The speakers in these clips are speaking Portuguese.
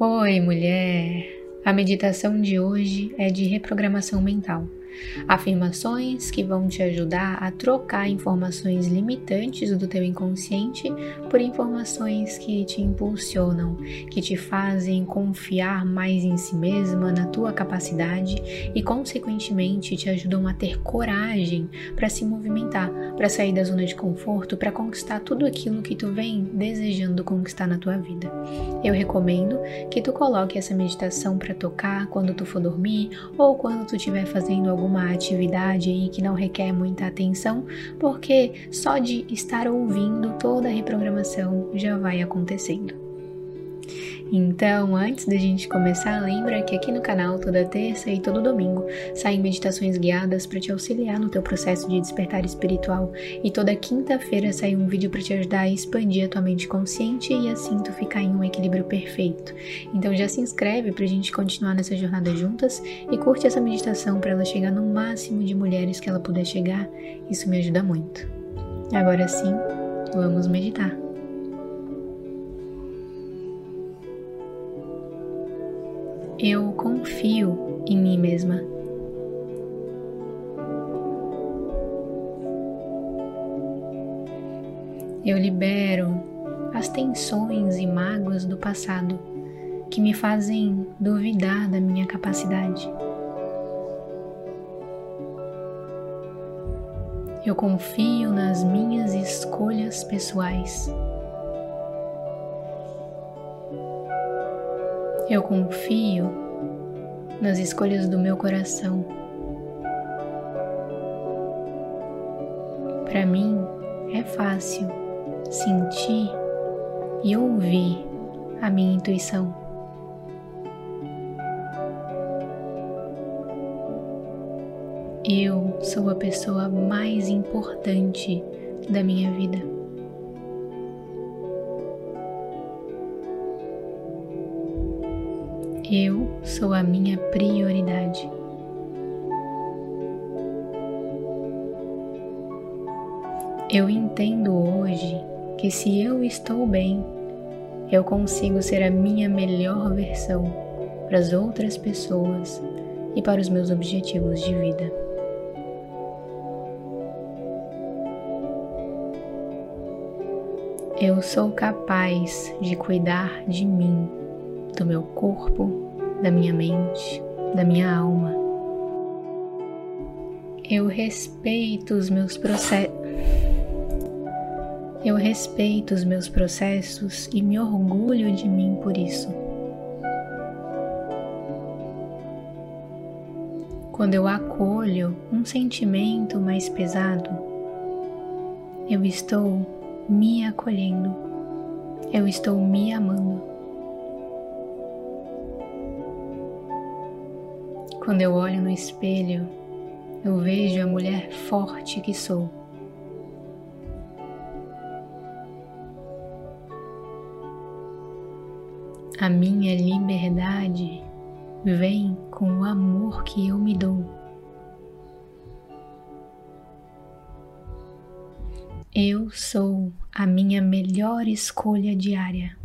Oi, mulher! A meditação de hoje é de reprogramação mental. Afirmações que vão te ajudar a trocar informações limitantes do teu inconsciente por informações que te impulsionam, que te fazem confiar mais em si mesma, na tua capacidade e, consequentemente, te ajudam a ter coragem para se movimentar, para sair da zona de conforto, para conquistar tudo aquilo que tu vem desejando conquistar na tua vida. Eu recomendo que tu coloque essa meditação para tocar quando tu for dormir ou quando tu estiver fazendo alguma atividade aí que não requer muita atenção, porque só de estar ouvindo toda a reprogramação já vai acontecendo. Então, antes da gente começar, lembra que aqui no canal toda terça e todo domingo saem meditações guiadas para te auxiliar no teu processo de despertar espiritual e toda quinta-feira sai um vídeo para te ajudar a expandir a tua mente consciente e assim tu ficar em um equilíbrio perfeito. Então já se inscreve para a gente continuar nessa jornada juntas e curte essa meditação para ela chegar no máximo de mulheres que ela puder chegar. Isso me ajuda muito. Agora sim, vamos meditar. Eu confio em mim mesma. Eu libero as tensões e mágoas do passado que me fazem duvidar da minha capacidade. Eu confio nas minhas escolhas pessoais. Eu confio nas escolhas do meu coração. Para mim é fácil sentir e ouvir a minha intuição. Eu sou a pessoa mais importante da minha vida. Eu sou a minha prioridade. Eu entendo hoje que se eu estou bem, eu consigo ser a minha melhor versão para as outras pessoas e para os meus objetivos de vida. Eu sou capaz de cuidar de mim do meu corpo, da minha mente, da minha alma. Eu respeito os meus processos. Eu respeito os meus processos e me orgulho de mim por isso. Quando eu acolho um sentimento mais pesado, eu estou me acolhendo, eu estou me amando. Quando eu olho no espelho, eu vejo a mulher forte que sou. A minha liberdade vem com o amor que eu me dou. Eu sou a minha melhor escolha diária.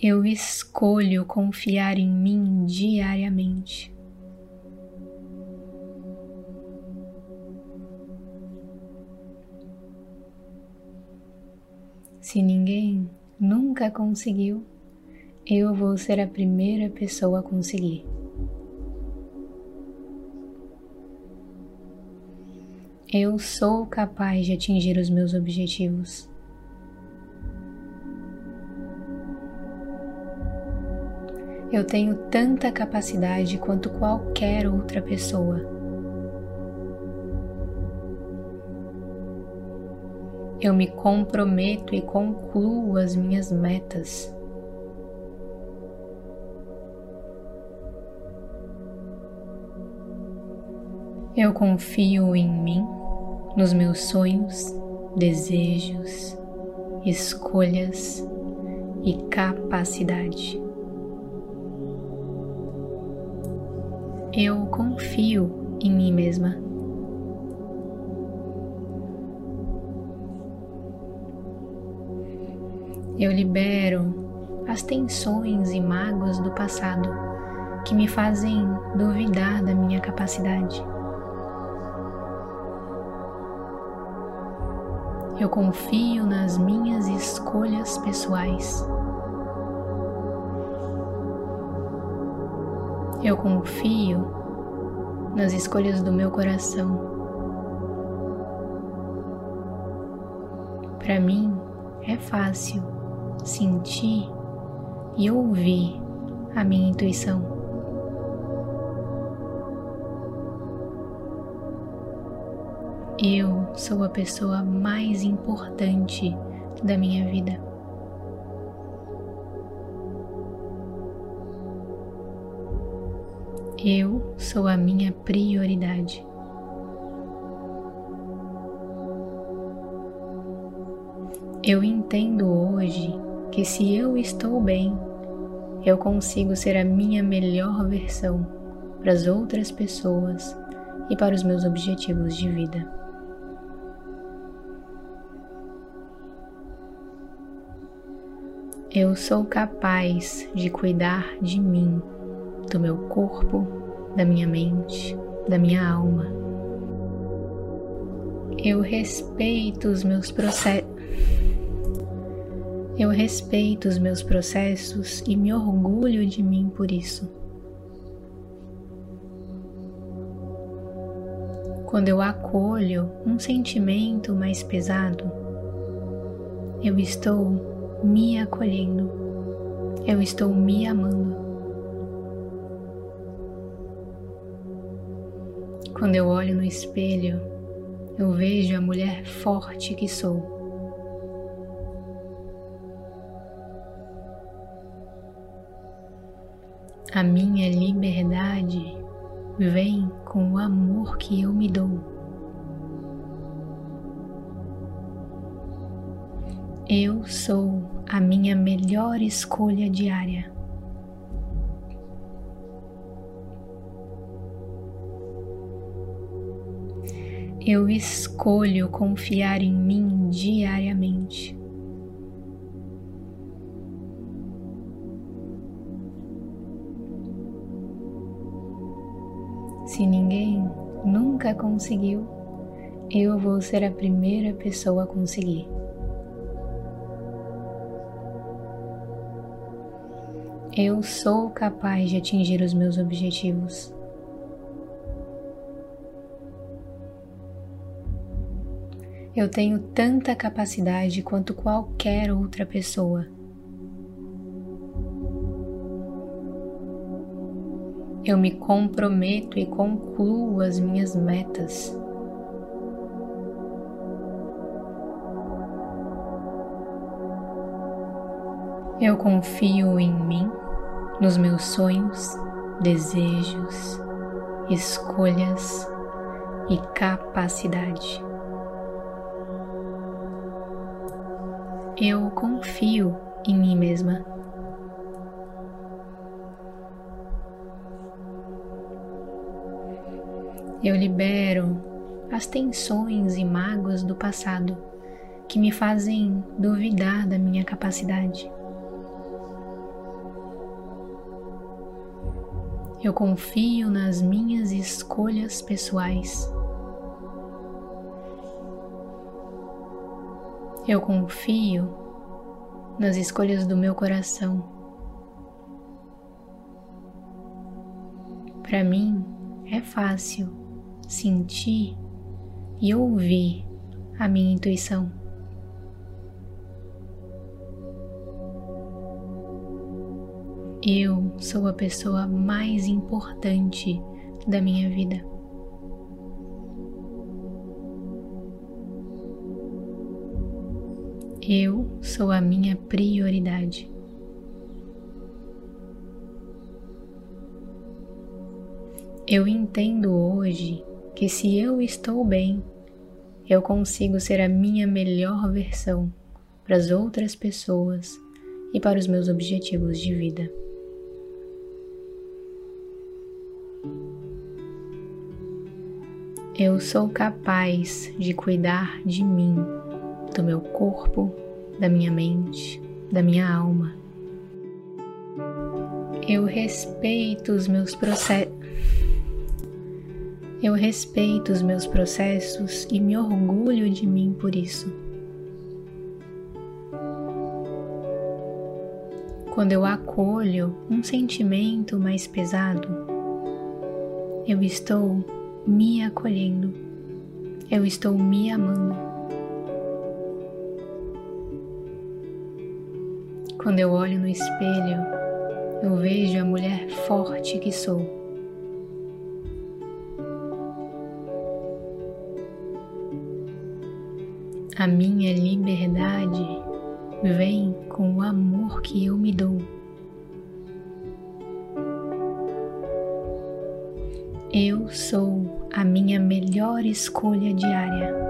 Eu escolho confiar em mim diariamente. Se ninguém nunca conseguiu, eu vou ser a primeira pessoa a conseguir. Eu sou capaz de atingir os meus objetivos. Eu tenho tanta capacidade quanto qualquer outra pessoa. Eu me comprometo e concluo as minhas metas. Eu confio em mim, nos meus sonhos, desejos, escolhas e capacidade. eu confio em mim mesma. Eu libero as tensões e mágoas do passado que me fazem duvidar da minha capacidade. Eu confio nas minhas escolhas pessoais. Eu confio nas escolhas do meu coração. Para mim é fácil sentir e ouvir a minha intuição. Eu sou a pessoa mais importante da minha vida. Eu sou a minha prioridade. Eu entendo hoje que se eu estou bem, eu consigo ser a minha melhor versão para as outras pessoas e para os meus objetivos de vida. Eu sou capaz de cuidar de mim, do meu corpo, da minha mente, da minha alma. Eu respeito os meus processos. Eu respeito os meus processos e me orgulho de mim por isso. Quando eu acolho um sentimento mais pesado, eu estou me acolhendo, eu estou me amando. Quando eu olho no espelho, eu vejo a mulher forte que sou. A minha liberdade vem com o amor que eu me dou. Eu sou a minha melhor escolha diária. Eu escolho confiar em mim diariamente. Se ninguém nunca conseguiu, eu vou ser a primeira pessoa a conseguir. Eu sou capaz de atingir os meus objetivos. Eu tenho tanta capacidade quanto qualquer outra pessoa. Eu me comprometo e concluo as minhas metas. Eu confio em mim nos meus sonhos, desejos, escolhas e capacidade. Eu confio em mim mesma. Eu libero as tensões e mágoas do passado que me fazem duvidar da minha capacidade. Eu confio nas minhas escolhas pessoais. Eu confio nas escolhas do meu coração. Para mim é fácil sentir e ouvir a minha intuição. Eu sou a pessoa mais importante da minha vida. Eu sou a minha prioridade. Eu entendo hoje que se eu estou bem, eu consigo ser a minha melhor versão para as outras pessoas e para os meus objetivos de vida. Eu sou capaz de cuidar de mim, do meu corpo, da minha mente, da minha alma. Eu respeito os meus processos. Eu respeito os meus processos e me orgulho de mim por isso. Quando eu acolho um sentimento mais pesado, eu estou me acolhendo, eu estou me amando. Quando eu olho no espelho, eu vejo a mulher forte que sou. A minha liberdade vem com o amor que eu me dou. Eu sou a minha melhor escolha diária.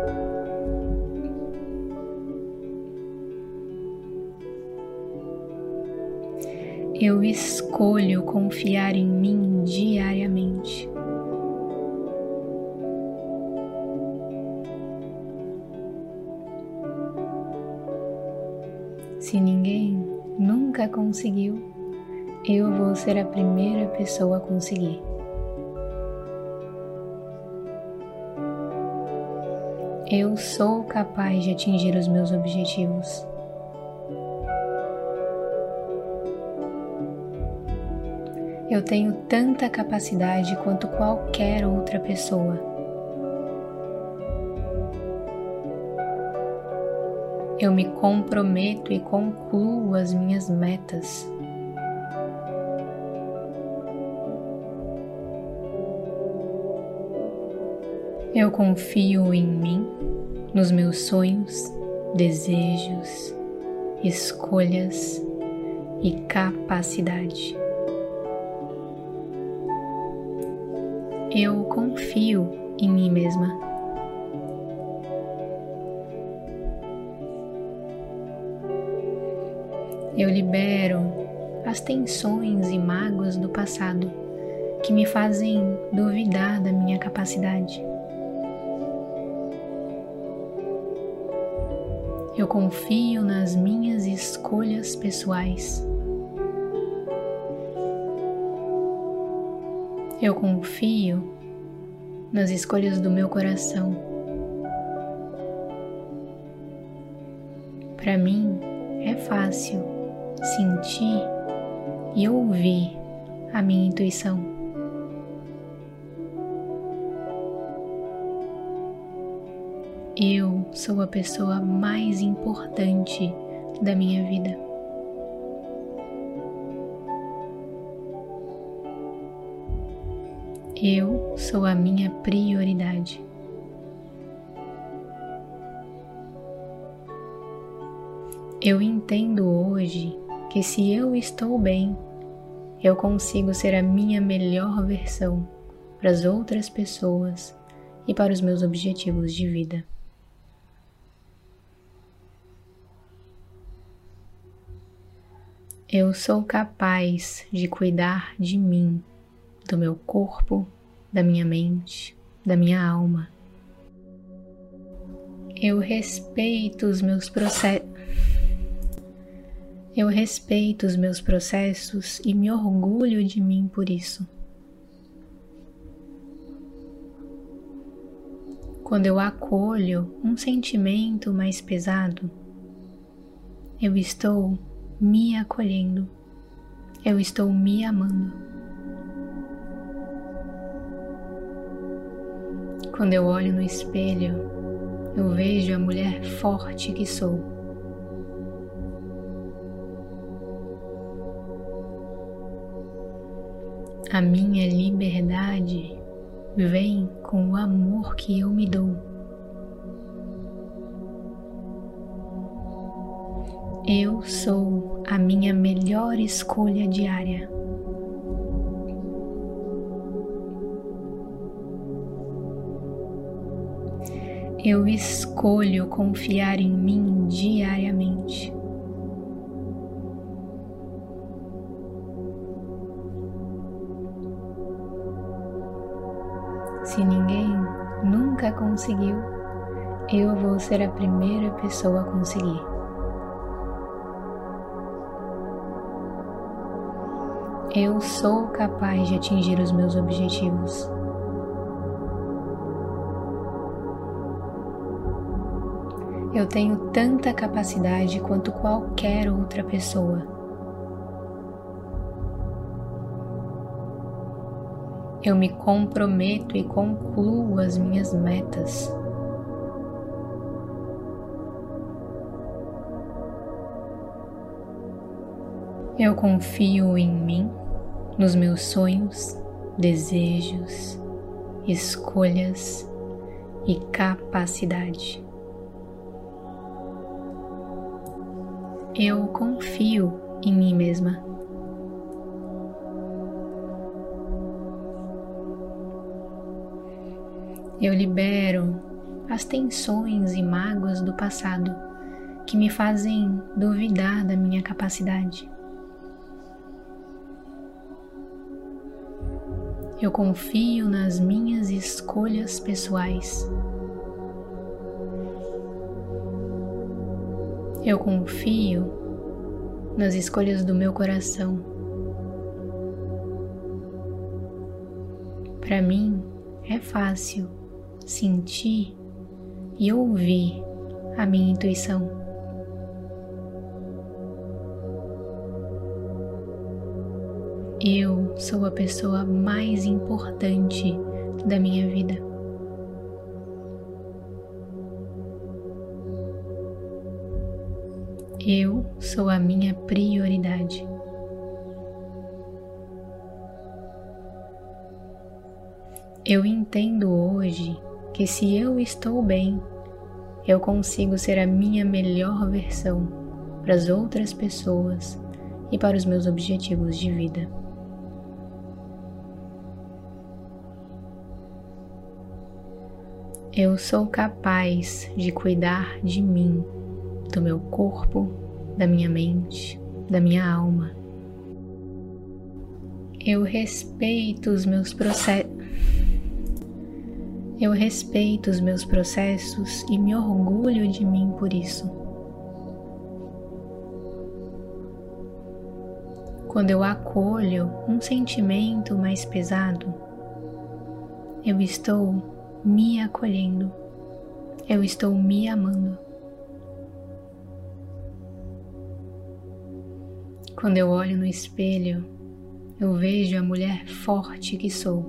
Eu escolho confiar em mim diariamente. Se ninguém nunca conseguiu, eu vou ser a primeira pessoa a conseguir. Eu sou capaz de atingir os meus objetivos. Eu tenho tanta capacidade quanto qualquer outra pessoa. Eu me comprometo e concluo as minhas metas. Eu confio em mim, nos meus sonhos, desejos, escolhas e capacidade. Eu confio em mim mesma. Eu libero as tensões e mágoas do passado que me fazem duvidar da minha capacidade. Eu confio nas minhas escolhas pessoais. Eu confio nas escolhas do meu coração. Para mim é fácil sentir e ouvir a minha intuição. Eu sou a pessoa mais importante da minha vida. Eu sou a minha prioridade. Eu entendo hoje que se eu estou bem, eu consigo ser a minha melhor versão para as outras pessoas e para os meus objetivos de vida. Eu sou capaz de cuidar de mim, do meu corpo, da minha mente, da minha alma. Eu respeito os meus processos. Eu respeito os meus processos e me orgulho de mim por isso. Quando eu acolho um sentimento mais pesado, eu estou me acolhendo, eu estou me amando. Quando eu olho no espelho, eu vejo a mulher forte que sou. A minha liberdade vem com o amor que eu me dou. Eu sou a minha melhor escolha diária. Eu escolho confiar em mim diariamente. Se ninguém nunca conseguiu, eu vou ser a primeira pessoa a conseguir. Eu sou capaz de atingir os meus objetivos. Eu tenho tanta capacidade quanto qualquer outra pessoa. Eu me comprometo e concluo as minhas metas. Eu confio em mim, nos meus sonhos, desejos, escolhas e capacidade. Eu confio em mim mesma. Eu libero as tensões e mágoas do passado que me fazem duvidar da minha capacidade. Eu confio nas minhas escolhas pessoais. Eu confio nas escolhas do meu coração. Para mim é fácil sentir e ouvir a minha intuição. Eu sou a pessoa mais importante da minha vida. Eu sou a minha prioridade. Eu entendo hoje que se eu estou bem, eu consigo ser a minha melhor versão para as outras pessoas e para os meus objetivos de vida. Eu sou capaz de cuidar de mim do meu corpo, da minha mente, da minha alma. Eu respeito os meus processos. Eu respeito os meus processos e me orgulho de mim por isso. Quando eu acolho um sentimento mais pesado, eu estou me acolhendo, eu estou me amando. Quando eu olho no espelho, eu vejo a mulher forte que sou.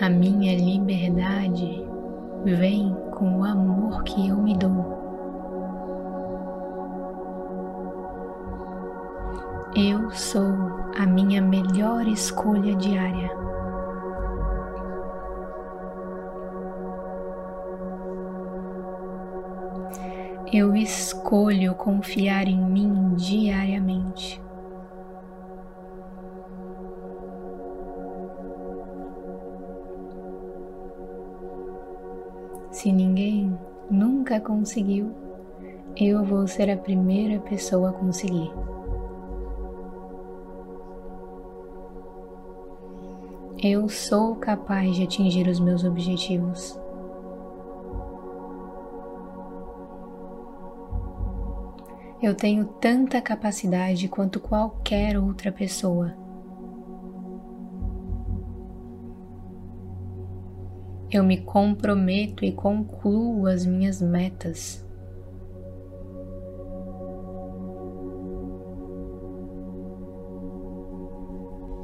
A minha liberdade vem com o amor que eu me dou. Eu sou a minha melhor escolha diária. Eu escolho confiar em mim diariamente. Se ninguém nunca conseguiu, eu vou ser a primeira pessoa a conseguir. Eu sou capaz de atingir os meus objetivos. Eu tenho tanta capacidade quanto qualquer outra pessoa. Eu me comprometo e concluo as minhas metas.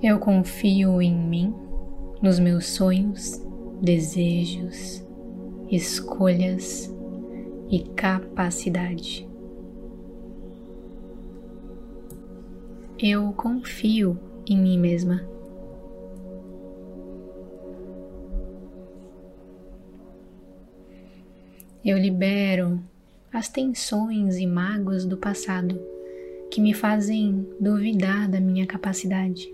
Eu confio em mim, nos meus sonhos, desejos, escolhas e capacidade. Eu confio em mim mesma. Eu libero as tensões e mágoas do passado que me fazem duvidar da minha capacidade.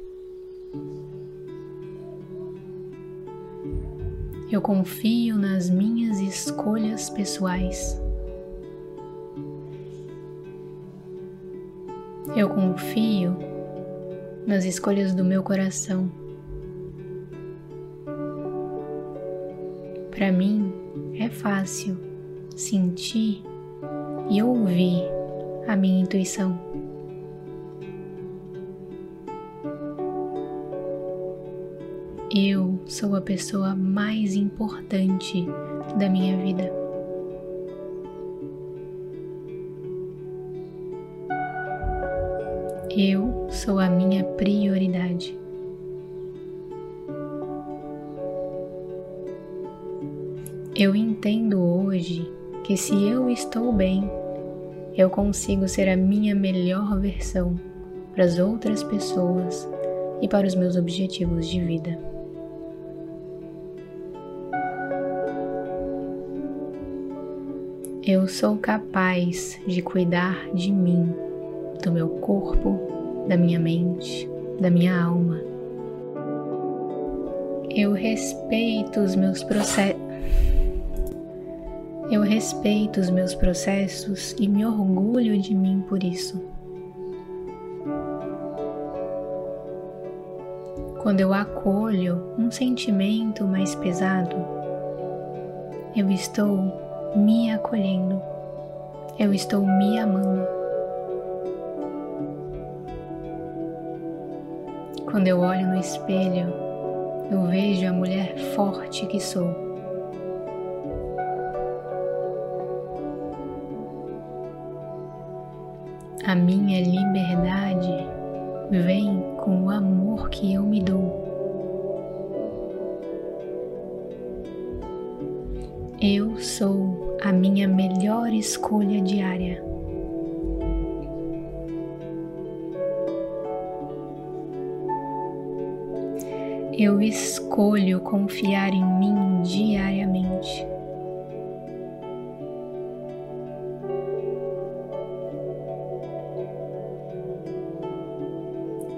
Eu confio nas minhas escolhas pessoais. Eu confio nas escolhas do meu coração. Para mim é fácil sentir e ouvir a minha intuição. Eu sou a pessoa mais importante da minha vida. Eu sou a minha prioridade. Eu entendo hoje que se eu estou bem, eu consigo ser a minha melhor versão para as outras pessoas e para os meus objetivos de vida. Eu sou capaz de cuidar de mim, do meu corpo, da minha mente, da minha alma. Eu respeito os meus processos. Eu respeito os meus processos e me orgulho de mim por isso. Quando eu acolho um sentimento mais pesado, eu estou me acolhendo, eu estou me amando. Quando eu olho no espelho, eu vejo a mulher forte que sou. A minha liberdade vem com o amor que eu me dou. Eu sou a minha melhor escolha diária. Eu escolho confiar em mim diariamente.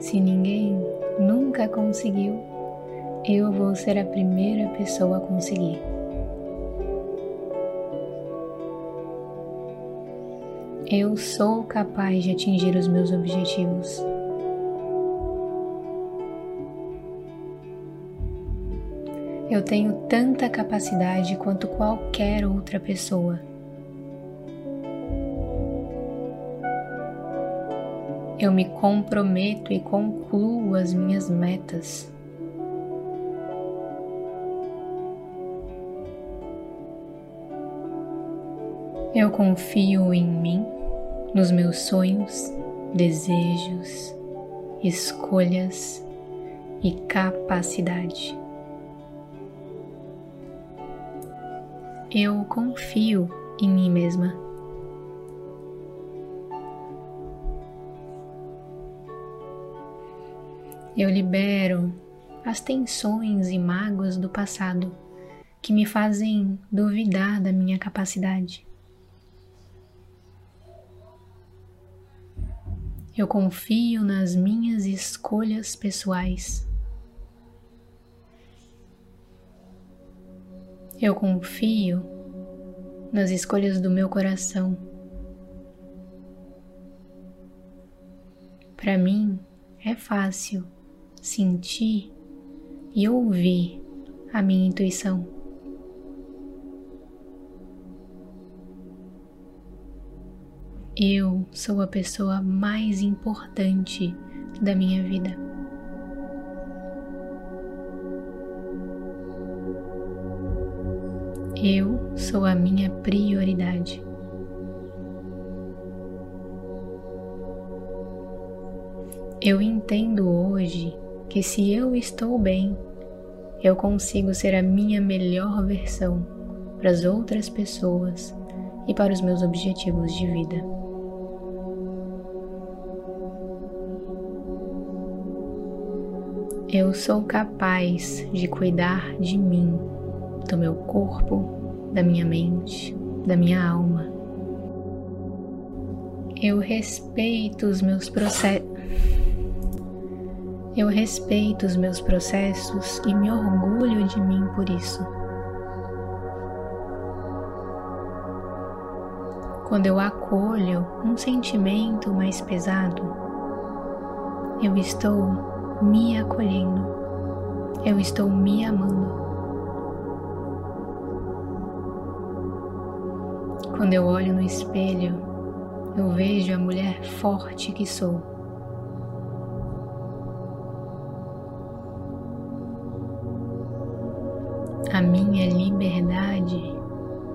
Se ninguém nunca conseguiu, eu vou ser a primeira pessoa a conseguir. Eu sou capaz de atingir os meus objetivos. Eu tenho tanta capacidade quanto qualquer outra pessoa. Eu me comprometo e concluo as minhas metas. Eu confio em mim, nos meus sonhos, desejos, escolhas e capacidade. Eu confio em mim mesma. Eu libero as tensões e mágoas do passado que me fazem duvidar da minha capacidade. Eu confio nas minhas escolhas pessoais. Eu confio nas escolhas do meu coração. Para mim é fácil sentir e ouvir a minha intuição. Eu sou a pessoa mais importante da minha vida. Eu sou a minha prioridade. Eu entendo hoje que se eu estou bem, eu consigo ser a minha melhor versão para as outras pessoas e para os meus objetivos de vida. Eu sou capaz de cuidar de mim, do meu corpo, da minha mente, da minha alma. Eu respeito os meus processos. Eu respeito os meus processos e me orgulho de mim por isso. Quando eu acolho um sentimento mais pesado, eu estou me acolhendo, eu estou me amando. Quando eu olho no espelho, eu vejo a mulher forte que sou. A minha liberdade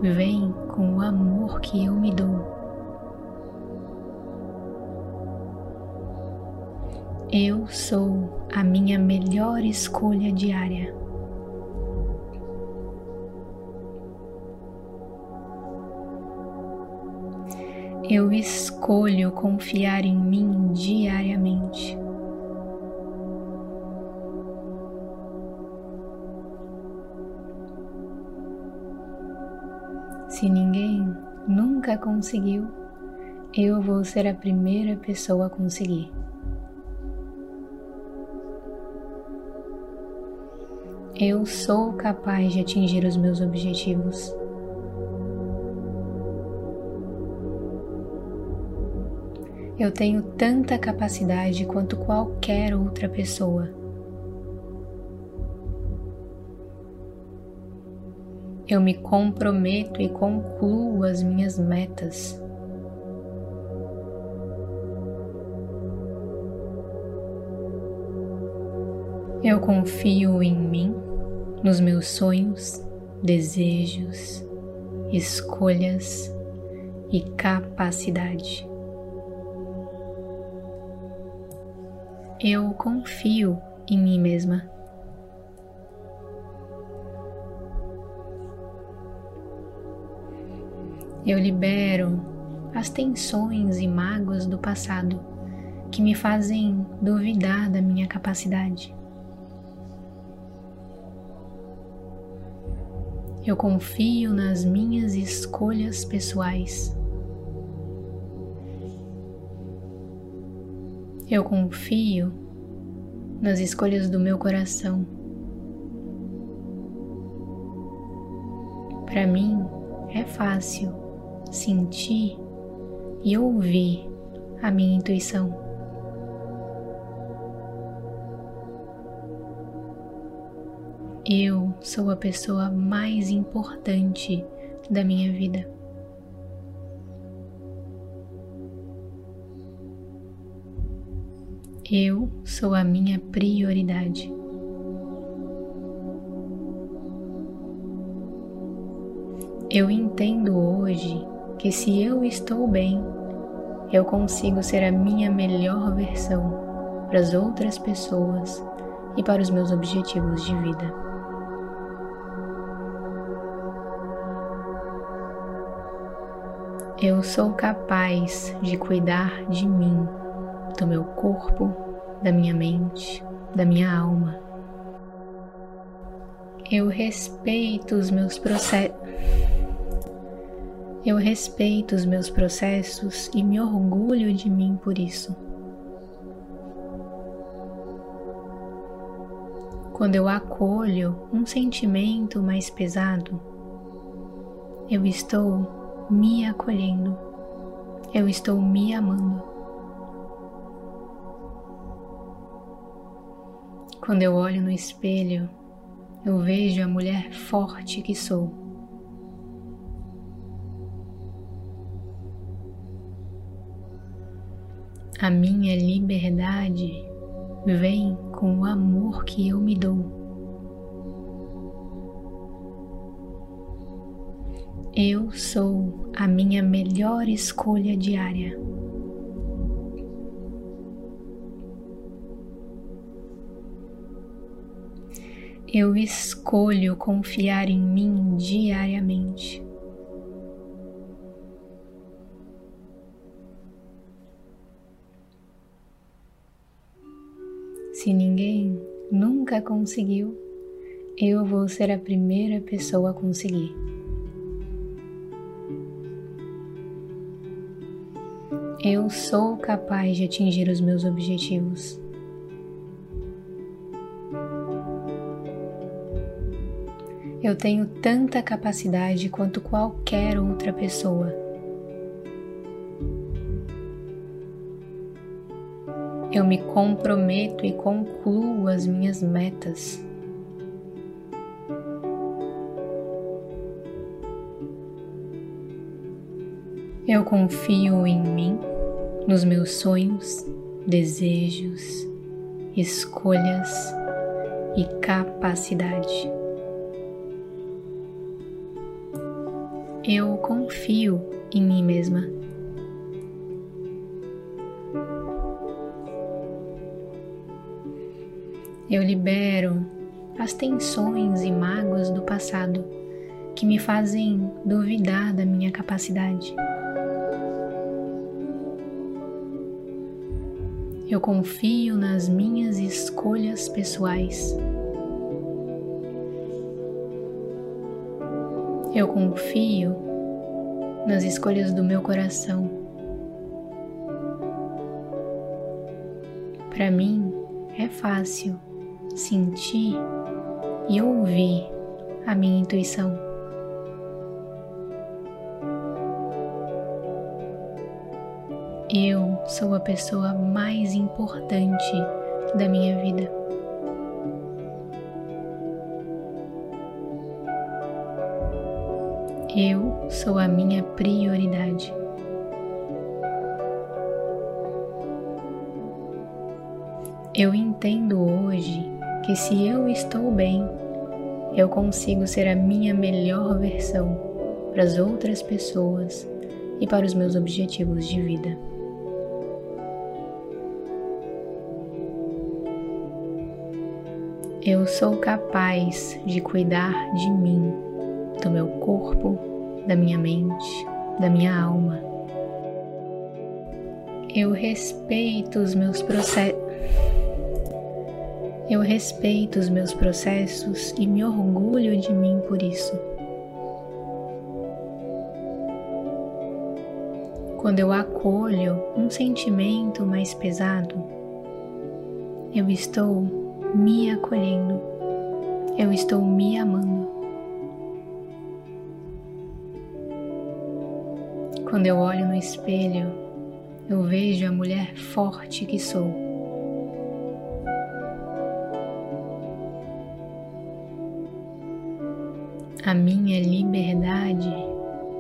vem com o amor que eu me dou. Eu sou a minha melhor escolha diária. Eu escolho confiar em mim diariamente. Se ninguém nunca conseguiu, eu vou ser a primeira pessoa a conseguir. Eu sou capaz de atingir os meus objetivos. Eu tenho tanta capacidade quanto qualquer outra pessoa. Eu me comprometo e concluo as minhas metas. Eu confio em mim, nos meus sonhos, desejos, escolhas e capacidade. Eu confio em mim mesma. Eu libero as tensões e mágoas do passado que me fazem duvidar da minha capacidade. Eu confio nas minhas escolhas pessoais. Eu confio nas escolhas do meu coração. Para mim é fácil sentir e ouvir a minha intuição. Eu sou a pessoa mais importante da minha vida. Eu sou a minha prioridade. Eu entendo hoje que se eu estou bem, eu consigo ser a minha melhor versão para as outras pessoas e para os meus objetivos de vida. Eu sou capaz de cuidar de mim do meu corpo, da minha mente, da minha alma. Eu respeito os meus processos. Eu respeito os meus processos e me orgulho de mim por isso. Quando eu acolho um sentimento mais pesado, eu estou me acolhendo, eu estou me amando. Quando eu olho no espelho, eu vejo a mulher forte que sou. A minha liberdade vem com o amor que eu me dou. Eu sou a minha melhor escolha diária. Eu escolho confiar em mim diariamente. Se ninguém nunca conseguiu, eu vou ser a primeira pessoa a conseguir. Eu sou capaz de atingir os meus objetivos. Eu tenho tanta capacidade quanto qualquer outra pessoa. Eu me comprometo e concluo as minhas metas. Eu confio em mim, nos meus sonhos, desejos, escolhas e capacidade. Eu confio em mim mesma. Eu libero as tensões e mágoas do passado que me fazem duvidar da minha capacidade. Eu confio nas minhas escolhas pessoais. Eu confio nas escolhas do meu coração. Para mim é fácil sentir e ouvir a minha intuição. Eu sou a pessoa mais importante da minha vida. Eu sou a minha prioridade. Eu entendo hoje que se eu estou bem, eu consigo ser a minha melhor versão para as outras pessoas e para os meus objetivos de vida. Eu sou capaz de cuidar de mim, do meu corpo, da minha mente, da minha alma. Eu respeito os meus processos. Eu respeito os meus processos e me orgulho de mim por isso. Quando eu acolho um sentimento mais pesado, eu estou me acolhendo, eu estou me amando. Quando eu olho no espelho, eu vejo a mulher forte que sou. A minha liberdade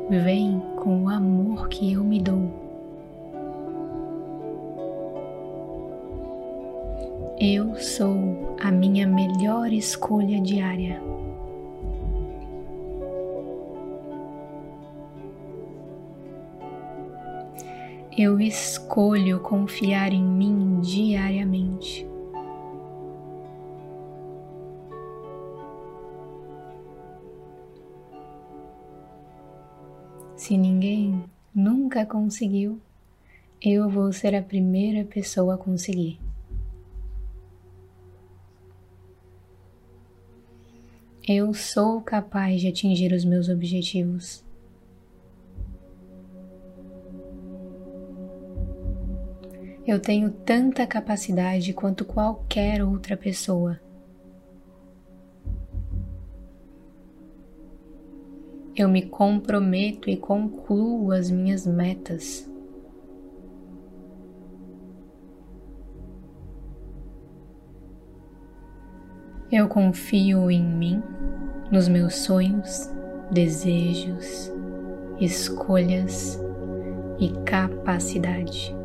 vem com o amor que eu me dou. Eu sou a minha melhor escolha diária. Eu escolho confiar em mim diariamente. Se ninguém nunca conseguiu, eu vou ser a primeira pessoa a conseguir. Eu sou capaz de atingir os meus objetivos. Eu tenho tanta capacidade quanto qualquer outra pessoa. Eu me comprometo e concluo as minhas metas. Eu confio em mim, nos meus sonhos, desejos, escolhas e capacidade.